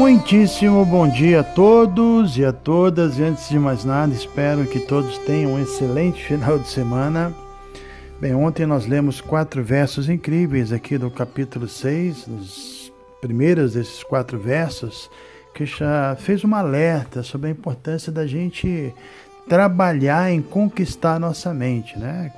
Muitíssimo bom dia a todos e a todas. E antes de mais nada, espero que todos tenham um excelente final de semana. Bem, ontem nós lemos quatro versos incríveis aqui do capítulo 6, os primeiros desses quatro versos, que já fez uma alerta sobre a importância da gente trabalhar em conquistar nossa mente, né?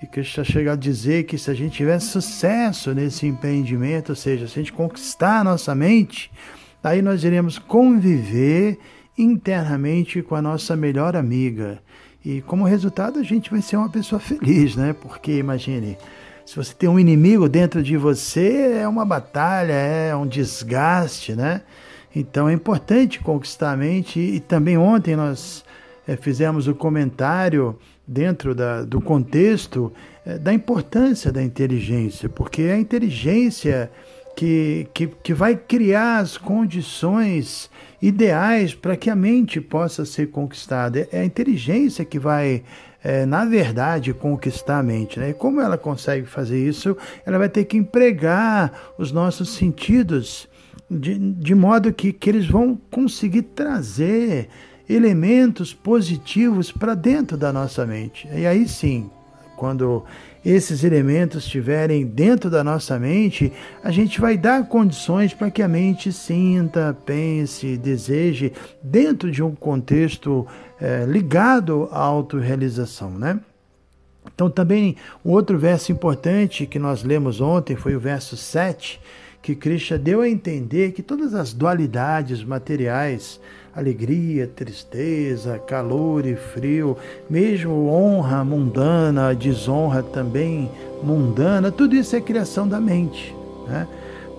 E que já chega a dizer que se a gente tiver sucesso nesse empreendimento, ou seja, se a gente conquistar a nossa mente, Aí nós iremos conviver internamente com a nossa melhor amiga. E como resultado, a gente vai ser uma pessoa feliz, né? Porque imagine, se você tem um inimigo dentro de você, é uma batalha, é um desgaste, né? Então é importante conquistar a mente. E também ontem nós é, fizemos o comentário dentro da, do contexto é, da importância da inteligência, porque a inteligência que, que, que vai criar as condições ideais para que a mente possa ser conquistada. É a inteligência que vai, é, na verdade, conquistar a mente. Né? E como ela consegue fazer isso? Ela vai ter que empregar os nossos sentidos de, de modo que, que eles vão conseguir trazer elementos positivos para dentro da nossa mente. E aí sim, quando esses elementos estiverem dentro da nossa mente, a gente vai dar condições para que a mente sinta, pense, deseje dentro de um contexto é, ligado à autorrealização, né? Então, também, um outro verso importante que nós lemos ontem foi o verso 7, que Krishna deu a entender que todas as dualidades materiais, alegria, tristeza, calor e frio, mesmo honra mundana, desonra também mundana, tudo isso é criação da mente. Né?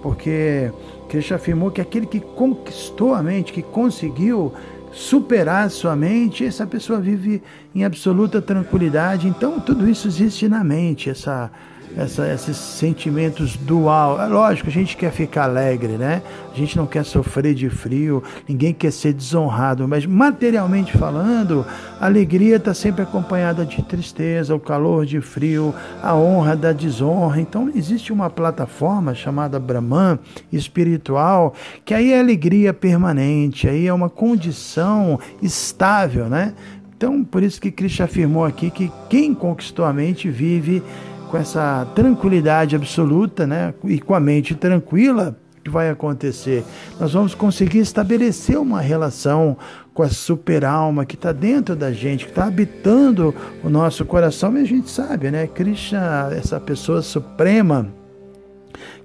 Porque Krishna afirmou que aquele que conquistou a mente, que conseguiu superar sua mente, essa pessoa vive em absoluta tranquilidade. Então, tudo isso existe na mente, essa essa, esses sentimentos dual. É lógico, a gente quer ficar alegre, né? A gente não quer sofrer de frio, ninguém quer ser desonrado, mas materialmente falando, a alegria está sempre acompanhada de tristeza, o calor de frio, a honra da desonra. Então, existe uma plataforma chamada Brahman espiritual, que aí é alegria permanente, aí é uma condição estável, né? Então, por isso que Cristo afirmou aqui que quem conquistou a mente vive com essa tranquilidade absoluta, né, e com a mente tranquila, que vai acontecer? Nós vamos conseguir estabelecer uma relação com a super-alma que está dentro da gente, que está habitando o nosso coração, e a gente sabe, né? Krishna, essa pessoa suprema,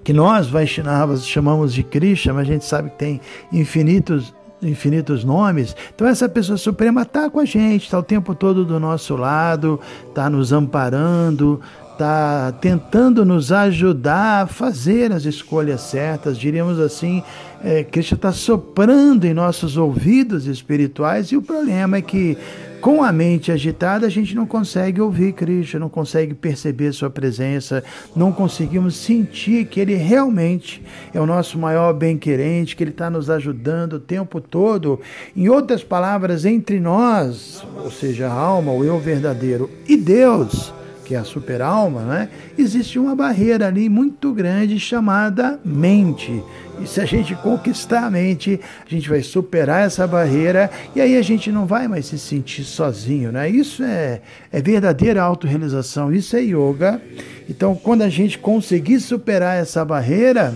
que nós Vaishnavas chamamos de Krishna, mas a gente sabe que tem infinitos infinitos nomes. Então essa pessoa suprema está com a gente, está o tempo todo do nosso lado, está nos amparando, está tentando nos ajudar a fazer as escolhas certas, diríamos assim, é, Cristo está soprando em nossos ouvidos espirituais e o problema é que com a mente agitada a gente não consegue ouvir Cristo, não consegue perceber sua presença, não conseguimos sentir que Ele realmente é o nosso maior bem-querente, que Ele está nos ajudando o tempo todo. Em outras palavras, entre nós, ou seja, a alma, o eu verdadeiro, e Deus que é a superalma, né? existe uma barreira ali muito grande chamada mente. E se a gente conquistar a mente, a gente vai superar essa barreira e aí a gente não vai mais se sentir sozinho. Né? Isso é, é verdadeira autorrealização, isso é yoga. Então, quando a gente conseguir superar essa barreira,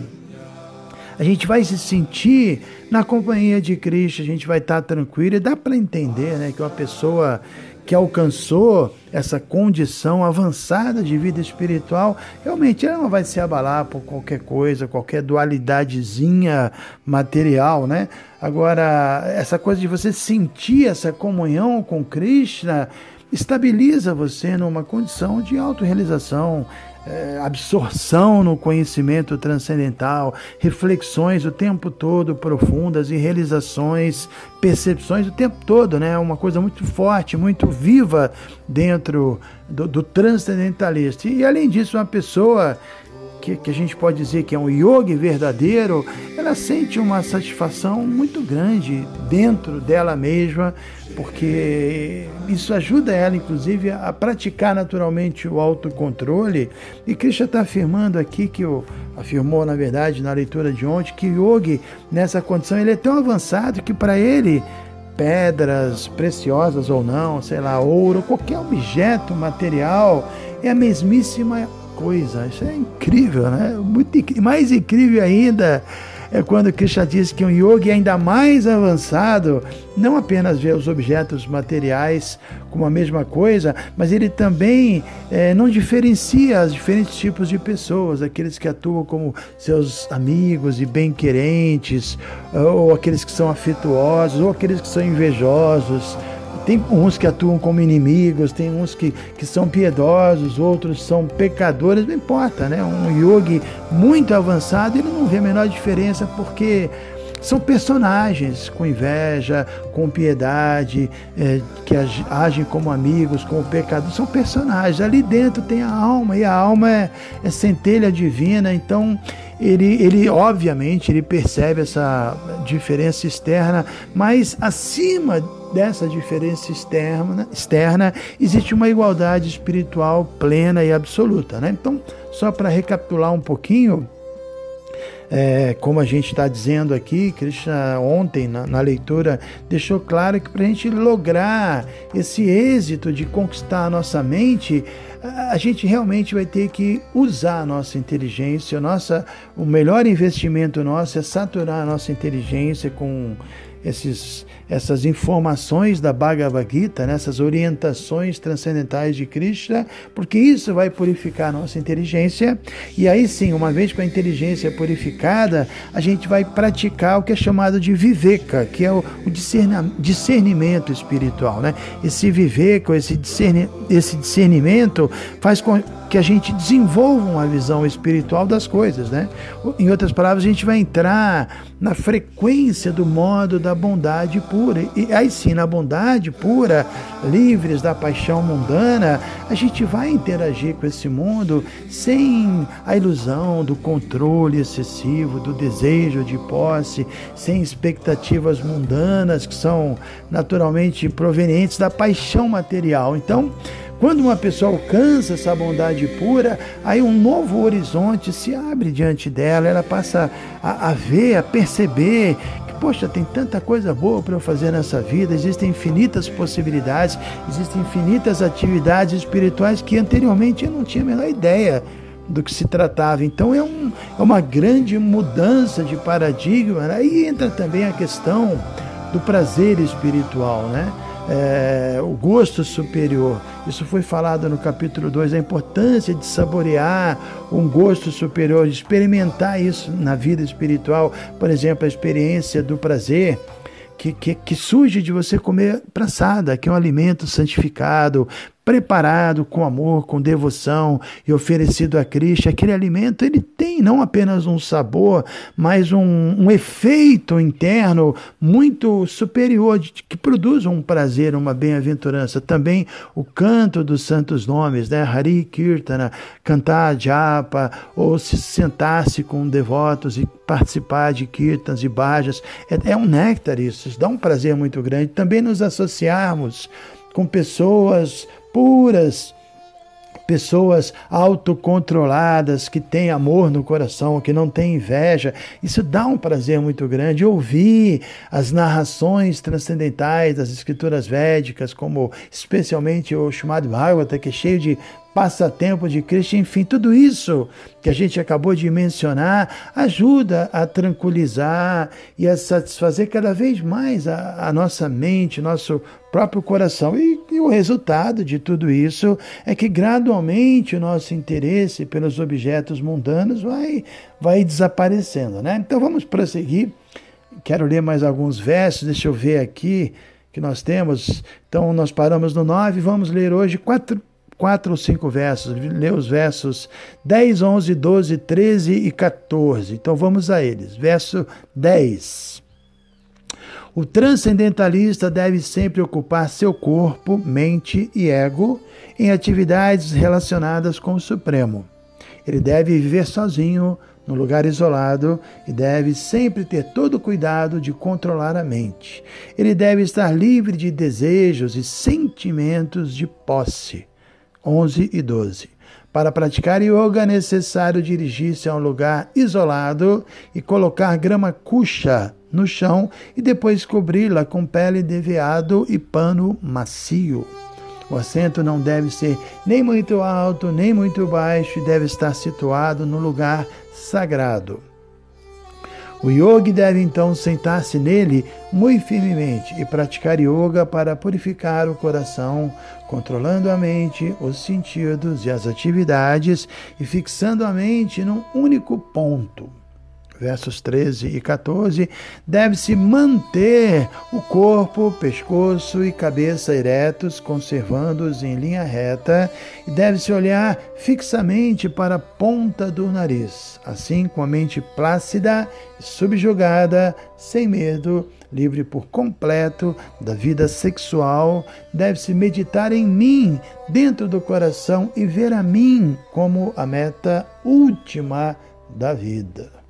a gente vai se sentir Na companhia de Cristo a gente vai estar tranquilo e dá para entender né, que uma pessoa que alcançou essa condição avançada de vida espiritual, realmente ela não vai se abalar por qualquer coisa, qualquer dualidadezinha material, né? Agora, essa coisa de você sentir essa comunhão com Krishna estabiliza você numa condição de autorrealização, é, absorção no conhecimento transcendental, reflexões o tempo todo profundas e realizações, percepções o tempo todo, né? Uma coisa muito forte, muito viva dentro do, do transcendentalista. E além disso, uma pessoa que, que, a gente pode dizer que é um yogi verdadeiro, ela sente uma satisfação muito grande dentro dela mesma, porque isso ajuda ela, inclusive, a praticar naturalmente o autocontrole. E Krishna está afirmando aqui que o afirmou, na verdade, na leitura de ontem, que yogi, nessa condição, ele é tão avançado que para ele pedras preciosas ou não, sei lá, ouro, qualquer objeto material, é a mesmíssima coisa. Isso é incrível, né? Muito, mais incrível ainda é quando Krishna diz que um yogi ainda mais avançado não apenas vê os objetos materiais como a mesma coisa, mas ele também é, não diferencia os diferentes tipos de pessoas, aqueles que atuam como seus amigos e bem-querentes, ou aqueles que são afetuosos, ou aqueles que são invejosos tem uns que atuam como inimigos, tem uns que, que são piedosos, outros são pecadores, não importa, né? Um yogi muito avançado, ele não vê a menor diferença porque são personagens com inveja, com piedade, é, que agem como amigos, como pecadores. São personagens. Ali dentro tem a alma, e a alma é, é centelha divina. Então, ele, ele obviamente ele percebe essa diferença externa, mas acima dessa diferença externa, externa existe uma igualdade espiritual plena e absoluta. Né? Então, só para recapitular um pouquinho, é, como a gente está dizendo aqui, Krishna ontem na, na leitura deixou claro que para a gente lograr esse êxito de conquistar a nossa mente, a gente realmente vai ter que usar a nossa inteligência, nossa, o melhor investimento nosso é saturar a nossa inteligência com esses, essas informações da Bhagavad Gita, né, essas orientações transcendentais de Krishna, porque isso vai purificar a nossa inteligência. E aí sim, uma vez com a inteligência purificada, a gente vai praticar o que é chamado de viveka, que é o, o discernimento espiritual. Né? Esse viveka, esse, discerni, esse discernimento faz com que a gente desenvolva uma visão espiritual das coisas, né? Em outras palavras, a gente vai entrar na frequência do modo da bondade pura. E aí sim, na bondade pura, livres da paixão mundana, a gente vai interagir com esse mundo sem a ilusão do controle excessivo, do desejo de posse, sem expectativas mundanas que são naturalmente provenientes da paixão material. Então, quando uma pessoa alcança essa bondade pura, aí um novo horizonte se abre diante dela, ela passa a, a ver, a perceber que, poxa, tem tanta coisa boa para eu fazer nessa vida, existem infinitas possibilidades, existem infinitas atividades espirituais que anteriormente eu não tinha a menor ideia do que se tratava. Então é, um, é uma grande mudança de paradigma. Né? Aí entra também a questão do prazer espiritual, né? é, o gosto superior. Isso foi falado no capítulo 2, a importância de saborear um gosto superior, de experimentar isso na vida espiritual. Por exemplo, a experiência do prazer que, que, que, surge de você comer praçada, que é um alimento santificado, preparado com amor, com devoção e oferecido a Cristo. Aquele alimento ele tem não apenas um sabor, mas um, um efeito interno muito superior, de, que produz um prazer, uma bem-aventurança. Também o canto dos santos nomes, né? Hari Kirtana, cantar japa, ou se sentar-se com devotos e participar de kirtans e bajas. É, é um néctar isso, isso dá um prazer muito grande. Também nos associarmos com pessoas puras, pessoas autocontroladas, que têm amor no coração, que não têm inveja. Isso dá um prazer muito grande. Ouvir as narrações transcendentais das escrituras védicas, como especialmente o chamado Bhagavata, que é cheio de passatempo de Cristo, enfim, tudo isso que a gente acabou de mencionar ajuda a tranquilizar e a satisfazer cada vez mais a, a nossa mente, nosso próprio coração. E, e, o resultado de tudo isso é que gradualmente o nosso interesse pelos objetos mundanos vai, vai desaparecendo. Né? Então vamos prosseguir. Quero ler mais alguns versos, deixa eu ver aqui que nós temos. Então nós paramos no 9, vamos ler hoje quatro quatro ou cinco versos, lê os versos 10, 11, 12, 13 e 14. Então vamos a eles. Verso 10. O transcendentalista deve sempre ocupar seu corpo, mente e ego em atividades relacionadas com o Supremo. Ele deve viver sozinho, no lugar isolado, e deve sempre ter todo o cuidado de controlar a mente. Ele deve estar livre de desejos e sentimentos de posse 11 e 12. Para praticar yoga é necessário dirigir-se a um lugar isolado e colocar grama cuxa no chão e depois cobri-la com pele de veado e pano macio. O assento não deve ser nem muito alto nem muito baixo e deve estar situado no lugar sagrado. O yogi deve então sentar-se nele muito firmemente e praticar yoga para purificar o coração, controlando a mente, os sentidos e as atividades e fixando a mente num único ponto versos 13 e 14, deve-se manter o corpo, pescoço e cabeça eretos, conservando-os em linha reta, e deve-se olhar fixamente para a ponta do nariz, assim com a mente plácida e subjugada, sem medo, livre por completo da vida sexual, deve-se meditar em mim, dentro do coração, e ver a mim como a meta última da vida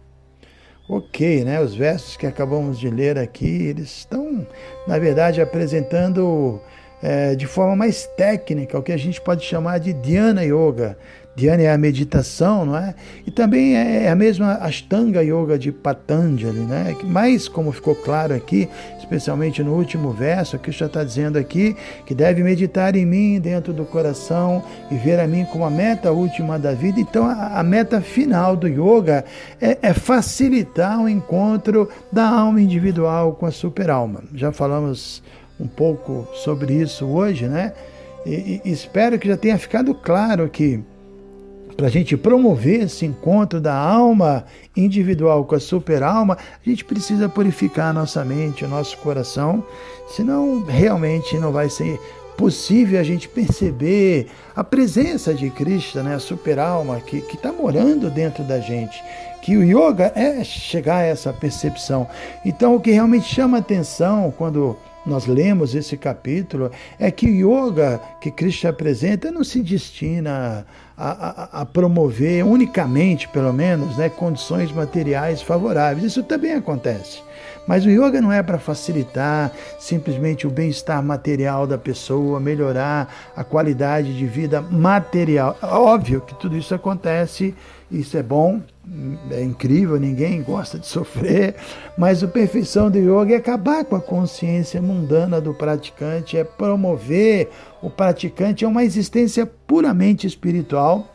ok, né? Os versos que acabamos de ler aqui, eles estão, na verdade, apresentando é, de forma mais técnica o que a gente pode chamar de Dhyana Yoga, Dhyana é a meditação, não é? E também é, é a mesma Ashtanga Yoga de Patanjali, né? Mas, como ficou claro aqui, especialmente no último verso, que está dizendo aqui, que deve meditar em mim dentro do coração e ver a mim como a meta última da vida. Então, a, a meta final do yoga é, é facilitar o encontro da alma individual com a super-alma. Já falamos um pouco sobre isso hoje, né? E, e espero que já tenha ficado claro que para a gente promover esse encontro da alma individual com a super-alma, a gente precisa purificar a nossa mente, o nosso coração, senão realmente não vai ser possível a gente perceber a presença de Cristo, né, a super-alma que está morando dentro da gente. Que o yoga é chegar a essa percepção. Então, o que realmente chama atenção quando nós lemos esse capítulo é que o yoga que Cristo apresenta não se destina a, a, a, promover unicamente, pelo menos, né, condições materiais favoráveis. Isso também acontece. Mas o yoga não é para facilitar simplesmente o bem-estar material da pessoa, melhorar a qualidade de vida material. Óbvio que tudo isso acontece, isso é bom, é incrível, ninguém gosta de sofrer, mas a perfeição do yoga é acabar com a consciência mundana do praticante, é promover o praticante a uma existência puramente espiritual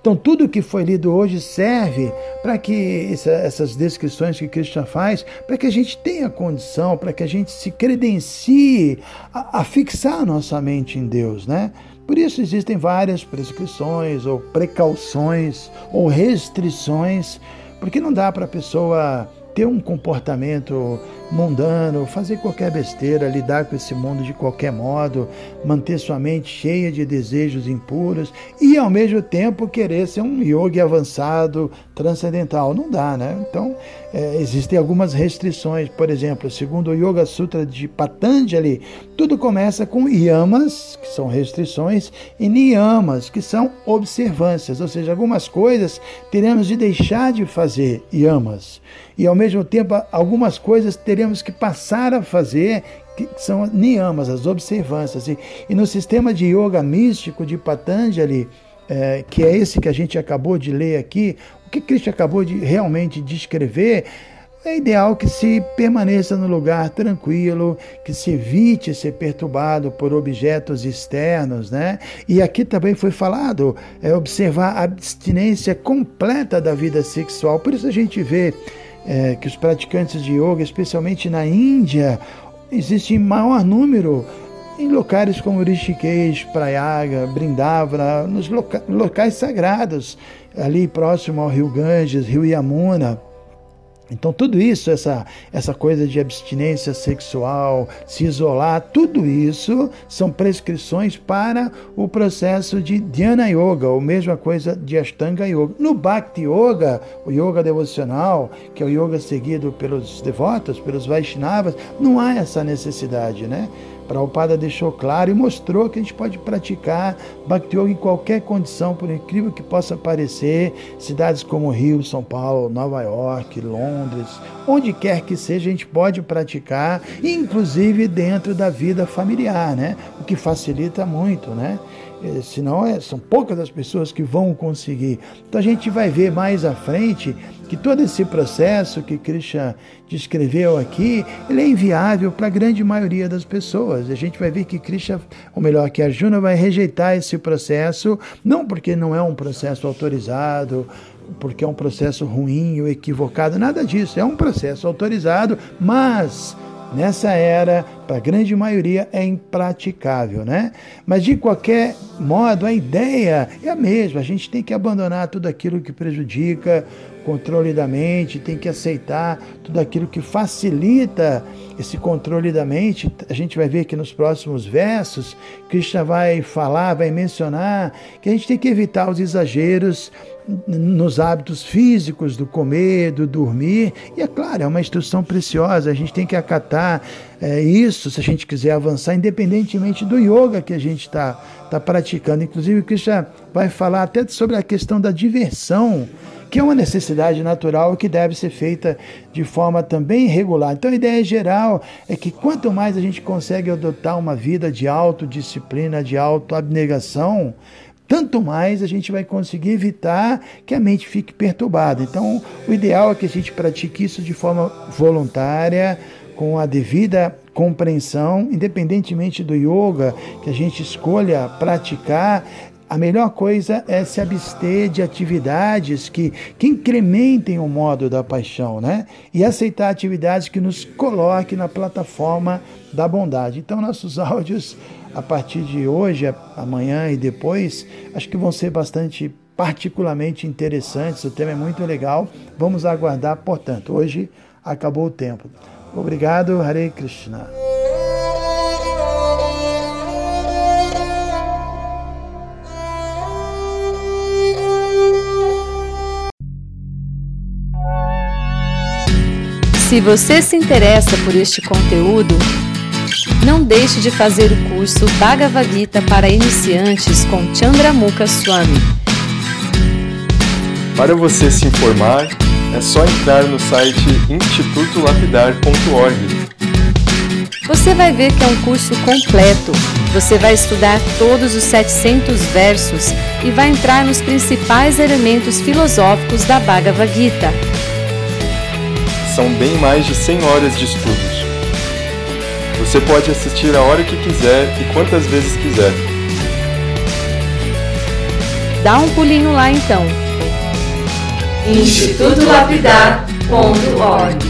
então, tudo que foi lido hoje serve para que essa, essas descrições que Cristo faz, para que a gente tenha condição, para que a gente se credencie a, a fixar nossa mente em Deus, né? Por isso existem várias prescrições ou precauções ou restrições, porque não dá para a pessoa ter um comportamento mundano, fazer qualquer besteira, lidar com esse mundo de qualquer modo, manter sua mente cheia de desejos impuros e ao mesmo tempo querer ser um yogi avançado, transcendental. Não dá, né? Então, é, existem algumas restrições. Por exemplo, segundo o Yoga Sutra de Patanjali, tudo começa com yamas, que são restrições, e niyamas, que são observâncias. Ou seja, algumas coisas teremos de deixar de fazer yamas. E ao mesmo tempo, algumas coisas teremos que passar a fazer, que são niyamas, as observâncias. E, e no sistema de yoga místico de Patanjali, é, que é esse que a gente acabou de ler aqui, o que Cristo acabou de realmente descrever, é ideal que se permaneça no lugar tranquilo, que se evite ser perturbado por objetos externos, né? E aqui também foi falado é observar a abstinência completa da vida sexual. Por isso a gente vê é, que os praticantes de yoga, especialmente na Índia, existe em maior número em locais como Rishikesh, Prayaga, Brindavana, nos loca locais sagrados, ali próximo ao rio Ganges, rio Yamuna. Então, tudo isso, essa, essa coisa de abstinência sexual, se isolar, tudo isso são prescrições para o processo de Dhyana Yoga, ou mesma coisa de Ashtanga Yoga. No Bhakti Yoga, o yoga devocional, que é o yoga seguido pelos devotos, pelos Vaishnavas, não há essa necessidade, né? Prabhupada deixou claro e mostrou que a gente pode praticar Bhakti Yoga em qualquer condição, por incrível que possa parecer, cidades como Rio, São Paulo, Nova York, Londres, onde quer que seja, a gente pode praticar, inclusive dentro da vida familiar, né? O que facilita muito, né? Eh, senão é, são poucas as pessoas que vão conseguir. Então a gente vai ver mais à frente que todo esse processo que Krishna descreveu aqui, ele é inviável para a grande maioria das pessoas. A gente vai ver que Krishna, ou melhor, que Arjuna vai rejeitar esse processo, não porque não é um processo autorizado, porque é um processo ruim ou equivocado, nada disso. É um processo autorizado, mas nessa era, para a grande maioria, é impraticável, né? Mas de qualquer modo, a ideia é a mesma. A gente tem que abandonar tudo aquilo que prejudica o controle da mente, tem que aceitar tudo aquilo que facilita esse controle da mente. A gente vai ver que nos próximos versos, Krishna vai falar, vai mencionar que a gente tem que evitar os exageros nos hábitos físicos do comer, do dormir. E é claro, é uma instrução preciosa, a gente tem que acatar é, isso se a gente quiser avançar, independentemente do yoga que a gente está tá praticando. Inclusive, o Krishna vai falar até sobre a questão da diversão que é uma necessidade natural que deve ser feita de forma também regular. Então a ideia geral é que quanto mais a gente consegue adotar uma vida de autodisciplina, de autoabnegação, tanto mais a gente vai conseguir evitar que a mente fique perturbada. Então, o ideal é que a gente pratique isso de forma voluntária, com a devida compreensão, independentemente do yoga que a gente escolha praticar, a melhor coisa é se abster de atividades que, que incrementem o modo da paixão, né? E aceitar atividades que nos coloquem na plataforma da bondade. Então, nossos áudios a partir de hoje, amanhã e depois, acho que vão ser bastante particularmente interessantes. O tema é muito legal. Vamos aguardar, portanto, hoje acabou o tempo. Obrigado, Hare Krishna. Se você se interessa por este conteúdo, não deixe de fazer o curso Bhagavad Gita para iniciantes com Chandramukha Swami. Para você se informar, é só entrar no site institutolapidar.org. Você vai ver que é um curso completo. Você vai estudar todos os 700 versos e vai entrar nos principais elementos filosóficos da Bhagavad Gita. São bem mais de 100 horas de estudos. Você pode assistir a hora que quiser e quantas vezes quiser. Dá um pulinho lá então. institutolapidar.org